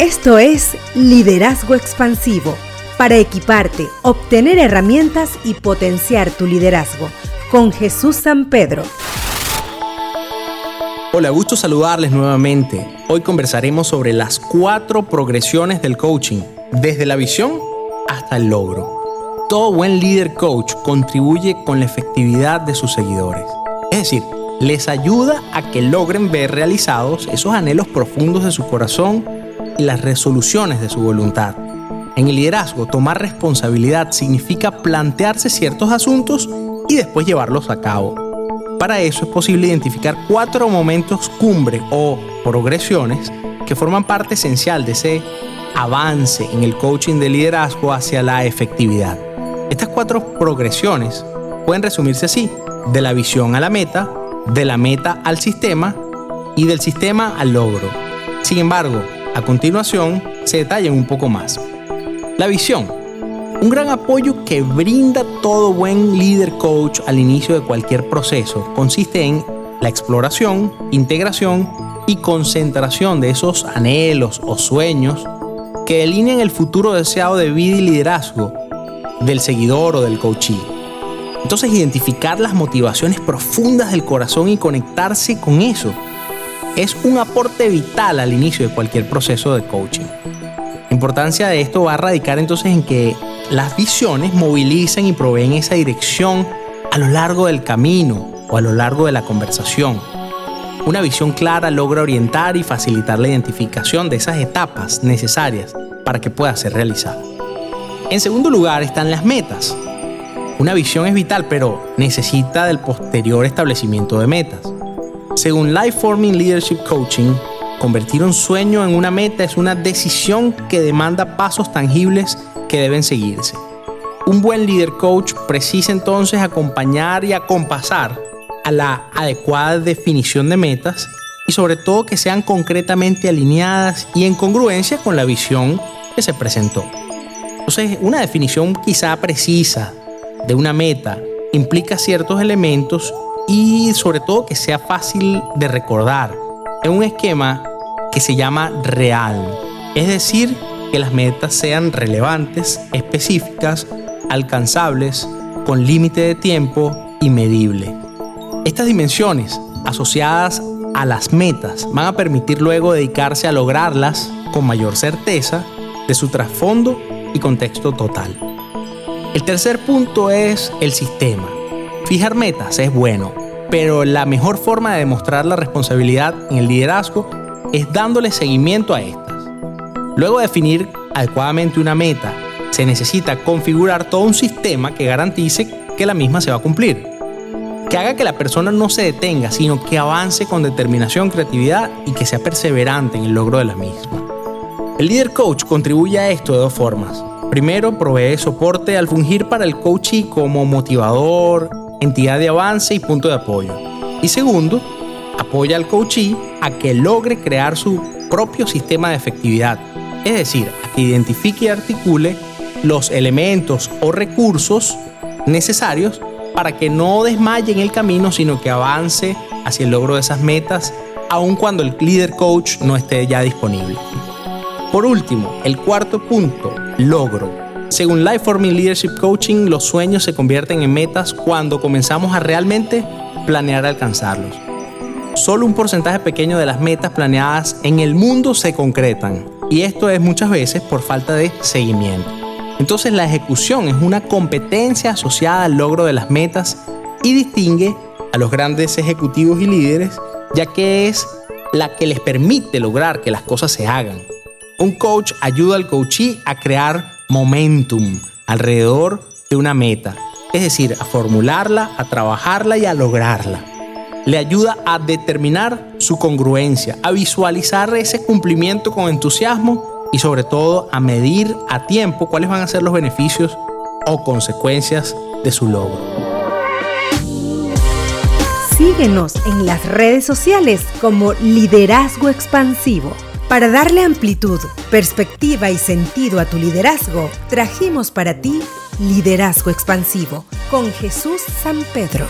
Esto es Liderazgo Expansivo, para equiparte, obtener herramientas y potenciar tu liderazgo, con Jesús San Pedro. Hola, gusto saludarles nuevamente. Hoy conversaremos sobre las cuatro progresiones del coaching, desde la visión hasta el logro. Todo buen líder coach contribuye con la efectividad de sus seguidores. Es decir, les ayuda a que logren ver realizados esos anhelos profundos de su corazón y las resoluciones de su voluntad. En el liderazgo, tomar responsabilidad significa plantearse ciertos asuntos y después llevarlos a cabo. Para eso es posible identificar cuatro momentos cumbre o progresiones que forman parte esencial de ese avance en el coaching de liderazgo hacia la efectividad. Estas cuatro progresiones pueden resumirse así, de la visión a la meta, de la meta al sistema y del sistema al logro. Sin embargo, a continuación se detallan un poco más. La visión. Un gran apoyo que brinda todo buen líder coach al inicio de cualquier proceso consiste en la exploración, integración y concentración de esos anhelos o sueños que delinean el futuro deseado de vida y liderazgo del seguidor o del coachee. Entonces identificar las motivaciones profundas del corazón y conectarse con eso es un aporte vital al inicio de cualquier proceso de coaching. La importancia de esto va a radicar entonces en que las visiones movilizan y proveen esa dirección a lo largo del camino o a lo largo de la conversación. Una visión clara logra orientar y facilitar la identificación de esas etapas necesarias para que pueda ser realizada. En segundo lugar están las metas, una visión es vital, pero necesita del posterior establecimiento de metas. Según Life Forming Leadership Coaching, convertir un sueño en una meta es una decisión que demanda pasos tangibles que deben seguirse. Un buen líder coach precisa entonces acompañar y acompasar a la adecuada definición de metas y sobre todo que sean concretamente alineadas y en congruencia con la visión que se presentó. Entonces, una definición quizá precisa de una meta implica ciertos elementos y sobre todo que sea fácil de recordar. Es un esquema que se llama real, es decir, que las metas sean relevantes, específicas, alcanzables, con límite de tiempo y medible. Estas dimensiones asociadas a las metas van a permitir luego dedicarse a lograrlas con mayor certeza de su trasfondo y contexto total. El tercer punto es el sistema. Fijar metas es bueno, pero la mejor forma de demostrar la responsabilidad en el liderazgo es dándole seguimiento a estas. Luego de definir adecuadamente una meta, se necesita configurar todo un sistema que garantice que la misma se va a cumplir. Que haga que la persona no se detenga, sino que avance con determinación, creatividad y que sea perseverante en el logro de la misma. El líder coach contribuye a esto de dos formas. Primero, provee soporte al fungir para el coachee como motivador, entidad de avance y punto de apoyo. Y segundo, apoya al coachee a que logre crear su propio sistema de efectividad, es decir, a que identifique y articule los elementos o recursos necesarios para que no desmaye en el camino, sino que avance hacia el logro de esas metas, aun cuando el líder coach no esté ya disponible. Por último, el cuarto punto, logro. Según Life Forming Leadership Coaching, los sueños se convierten en metas cuando comenzamos a realmente planear alcanzarlos. Solo un porcentaje pequeño de las metas planeadas en el mundo se concretan, y esto es muchas veces por falta de seguimiento. Entonces la ejecución es una competencia asociada al logro de las metas y distingue a los grandes ejecutivos y líderes, ya que es la que les permite lograr que las cosas se hagan. Un coach ayuda al coachee a crear momentum alrededor de una meta, es decir, a formularla, a trabajarla y a lograrla. Le ayuda a determinar su congruencia, a visualizar ese cumplimiento con entusiasmo y sobre todo a medir a tiempo cuáles van a ser los beneficios o consecuencias de su logro. Síguenos en las redes sociales como Liderazgo Expansivo. Para darle amplitud, perspectiva y sentido a tu liderazgo, trajimos para ti Liderazgo Expansivo con Jesús San Pedro.